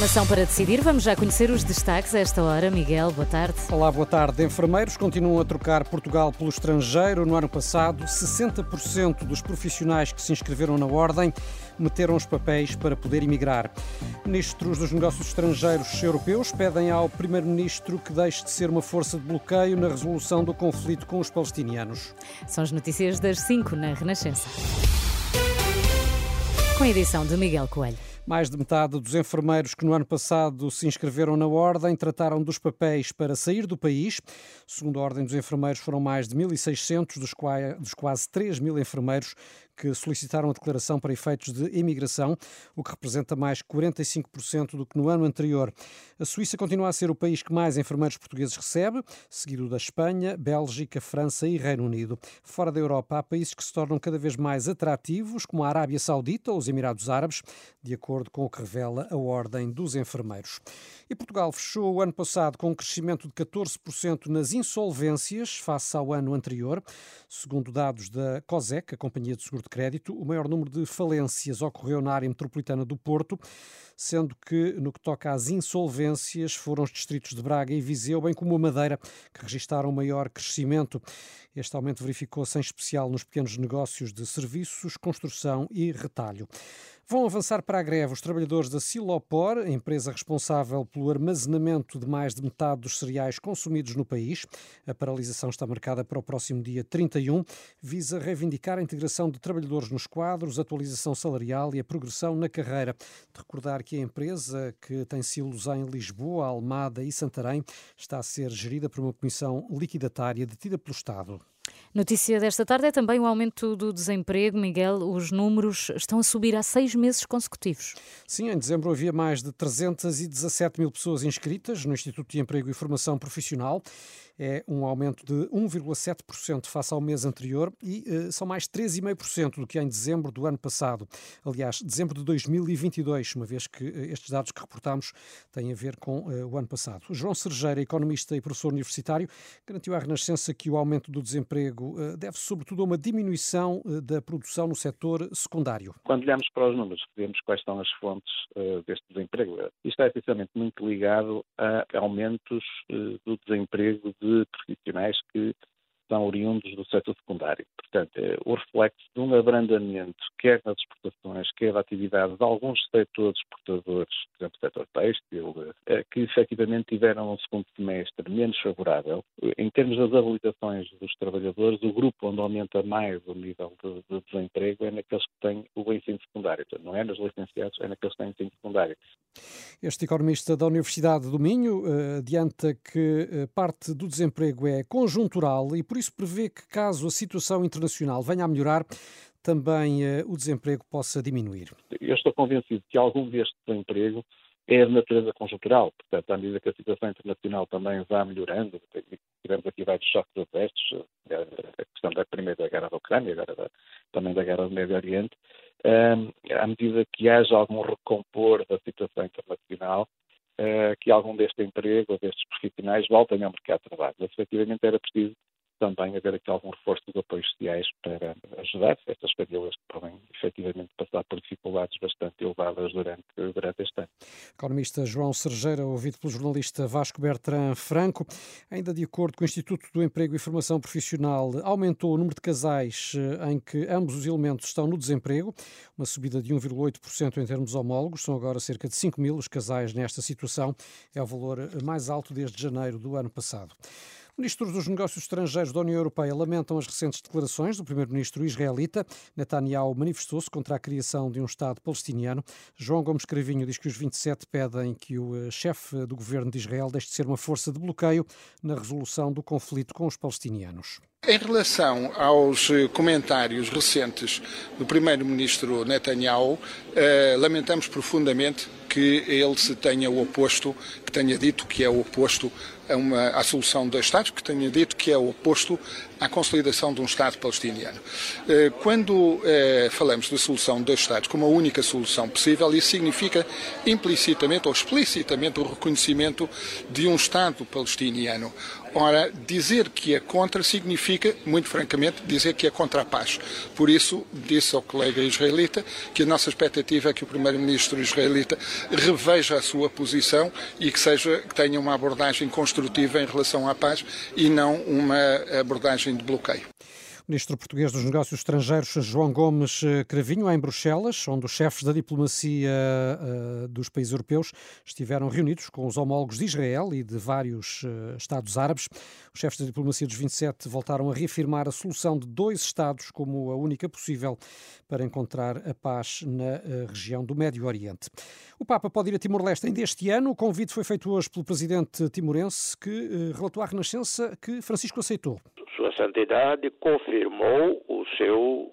Informação para decidir, vamos já conhecer os destaques a esta hora. Miguel, boa tarde. Olá, boa tarde. Enfermeiros continuam a trocar Portugal pelo estrangeiro. No ano passado, 60% dos profissionais que se inscreveram na Ordem meteram os papéis para poder emigrar. Ministros dos Negócios Estrangeiros europeus pedem ao Primeiro-Ministro que deixe de ser uma força de bloqueio na resolução do conflito com os palestinianos. São as notícias das 5 na Renascença. Com a edição de Miguel Coelho. Mais de metade dos enfermeiros que no ano passado se inscreveram na Ordem trataram dos papéis para sair do país. Segundo a Ordem dos Enfermeiros, foram mais de 1.600, dos, quase 3 mil enfermeiros que solicitaram a declaração para efeitos de imigração, o que representa mais 45% do que no ano anterior. A Suíça continua a ser o país que mais enfermeiros portugueses recebe, seguido da Espanha, Bélgica, França e Reino Unido. Fora da Europa, há países que se tornam cada vez mais atrativos, como a Arábia Saudita ou os Emirados Árabes, de acordo com o que revela a Ordem dos Enfermeiros. E Portugal fechou o ano passado com um crescimento de 14% nas insolvências face ao ano anterior. Segundo dados da COSEC, a Companhia de Seguro de Crédito, o maior número de falências ocorreu na área metropolitana do Porto, sendo que no que toca às insolvências foram os distritos de Braga e Viseu, bem como a Madeira, que registaram maior crescimento. Este aumento verificou-se em especial nos pequenos negócios de serviços, construção e retalho. Vão avançar para a greve os trabalhadores da Silopor, empresa responsável pelo armazenamento de mais de metade dos cereais consumidos no país. A paralisação está marcada para o próximo dia 31. Visa reivindicar a integração de trabalhadores nos quadros, atualização salarial e a progressão na carreira. De recordar que a empresa, que tem silos em Lisboa, Almada e Santarém, está a ser gerida por uma comissão liquidatária detida pelo Estado. Notícia desta tarde é também o aumento do desemprego. Miguel, os números estão a subir há seis meses consecutivos. Sim, em dezembro havia mais de 317 mil pessoas inscritas no Instituto de Emprego e Formação Profissional é um aumento de 1,7% face ao mês anterior e uh, são mais 3,5% do que em dezembro do ano passado. Aliás, dezembro de 2022, uma vez que uh, estes dados que reportamos têm a ver com uh, o ano passado. João Sergeira, economista e professor universitário, garantiu à Renascença que o aumento do desemprego deve-se sobretudo a uma diminuição da produção no setor secundário. Quando olhamos para os números, vemos quais são as fontes deste desemprego. Isto é essencialmente muito ligado a aumentos do desemprego de de profissionais que são oriundos do setor secundário. Portanto, é o reflexo de um abrandamento, quer nas exportações, quer da atividade de alguns setores exportadores, por exemplo, o setor têxtil, é, que efetivamente tiveram um segundo semestre menos favorável. Em termos das habilitações dos trabalhadores, o grupo onde aumenta mais o nível de, de desemprego é naqueles que têm o ensino secundário. Portanto, não é nos licenciados, é naqueles que têm ensino secundário. Este economista da Universidade do Minho uh, adianta que uh, parte do desemprego é conjuntural e, por isso, prevê que, caso a situação internacional venha a melhorar, também uh, o desemprego possa diminuir. Eu estou convencido que algum deste desemprego é de natureza conjuntural, portanto, à medida que a situação internacional também vá melhorando, tivemos aqui vários choques adversos, a questão da primeira guerra da Ucrânia, agora da, também da guerra do Médio Oriente, um, à medida que haja algum recompor da situação internacional, uh, que algum deste emprego destes profissionais voltem ao mercado de trabalho. Mas, efetivamente, era preciso também haver aqui algum reforço dos apoios sociais para ajudar. Estas famílias que podem efetivamente passar por dificuldades bastante elevadas durante, durante este ano. Economista João Sergeira, ouvido pelo jornalista Vasco Bertrand Franco, ainda de acordo com o Instituto do Emprego e Formação Profissional, aumentou o número de casais eh, em que ambos os elementos estão no desemprego, uma subida de 1,8% em termos homólogos, são agora cerca de 5 mil os casais nesta situação, é o valor mais alto desde janeiro do ano passado. Ministros dos Negócios Estrangeiros da União Europeia lamentam as recentes declarações do primeiro-ministro israelita. Netanyahu manifestou-se contra a criação de um Estado palestiniano. João Gomes Cravinho diz que os 27 pedem que o eh, chefe do governo de Israel deixe de ser uma força de bloqueio na resolução do conflito com os palestinianos. Em relação aos eh, comentários recentes do primeiro-ministro Netanyahu, eh, lamentamos profundamente que ele se tenha oposto, que tenha dito que é o oposto a uma, à solução dois Estados, que tenha dito que é o oposto à consolidação de um Estado palestiniano. Eh, quando eh, falamos de solução de dois Estados como a única solução possível, isso significa implicitamente ou explicitamente o reconhecimento de um Estado palestiniano. Ora, dizer que é contra significa, muito francamente, dizer que é contra a paz. Por isso, disse ao colega israelita que a nossa expectativa é que o primeiro-ministro israelita reveja a sua posição e que seja que tenha uma abordagem construtiva em relação à paz e não uma abordagem de bloqueio. Ministro português dos Negócios Estrangeiros João Gomes eh, Cravinho, em Bruxelas, onde os chefes da diplomacia uh, dos países europeus estiveram reunidos com os homólogos de Israel e de vários uh, Estados árabes. Os chefes da diplomacia dos 27 voltaram a reafirmar a solução de dois Estados como a única possível para encontrar a paz na uh, região do Médio Oriente. O Papa pode ir a Timor-Leste ainda este ano. O convite foi feito hoje pelo presidente timorense que relatou à Renascença que Francisco aceitou. Sua Santidade confirmou o seu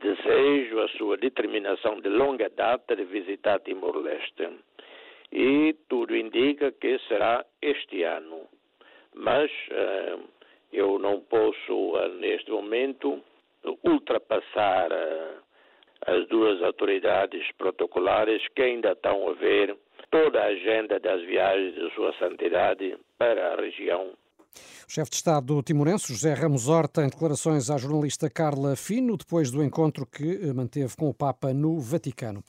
desejo, a sua determinação de longa data de visitar Timor-Leste. E tudo indica que será este ano. Mas uh, eu não posso, uh, neste momento, ultrapassar uh, as duas autoridades protocolares que ainda estão a ver toda a agenda das viagens de Sua Santidade para a região chefe de Estado timorense, José Ramos Horta, em declarações à jornalista Carla Fino, depois do encontro que eh, manteve com o Papa no Vaticano.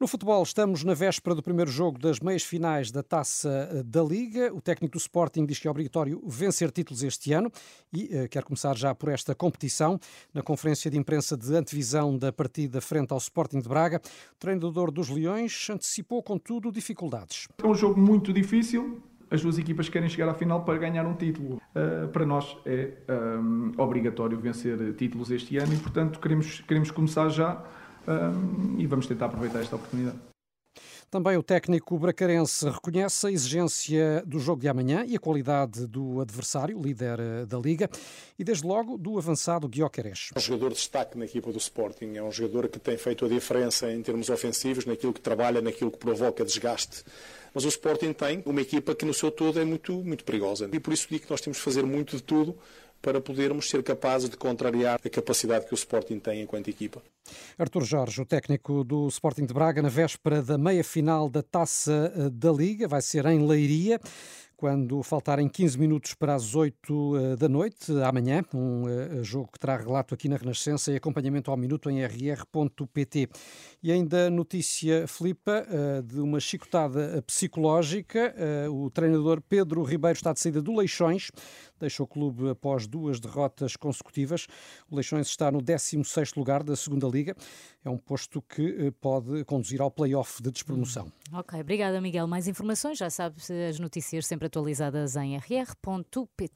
No futebol, estamos na véspera do primeiro jogo das meias finais da Taça eh, da Liga. O técnico do Sporting diz que é obrigatório vencer títulos este ano e uh, quer começar já por esta competição. Na conferência de imprensa de antevisão da partida frente ao Sporting de Braga, o treinador dos Leões antecipou, contudo, dificuldades. É um jogo muito difícil, as duas equipas querem chegar à final para ganhar um título. Uh, para nós é um, obrigatório vencer títulos este ano e, portanto, queremos, queremos começar já um, e vamos tentar aproveitar esta oportunidade. Também o técnico bracarense reconhece a exigência do jogo de amanhã e a qualidade do adversário, líder eh, da Liga, e desde logo do avançado Guioqueres. É um jogador de destaque na equipa do Sporting, é um jogador que tem feito a diferença em termos ofensivos, naquilo que trabalha, naquilo que provoca desgaste. Mas o Sporting tem uma equipa que no seu todo é muito, muito perigosa. E por isso digo que nós temos de fazer muito de tudo para podermos ser capazes de contrariar a capacidade que o Sporting tem enquanto equipa. Artur Jorge, o técnico do Sporting de Braga, na véspera da meia-final da Taça eh, da Liga, vai ser em Leiria quando faltarem 15 minutos para as 8 eh, da noite, amanhã, um eh, jogo que terá relato aqui na Renascença e acompanhamento ao minuto em rr.pt. E ainda notícia, Filipa, de uma chicotada psicológica. O treinador Pedro Ribeiro está de saída do Leixões, deixou o clube após duas derrotas consecutivas. O Leixões está no 16º lugar da segunda Liga. É um posto que eh, pode conduzir ao play-off de despromoção. Hum, ok, obrigada Miguel. Mais informações, já sabe as notícias sempre atualizadas em rr.pt.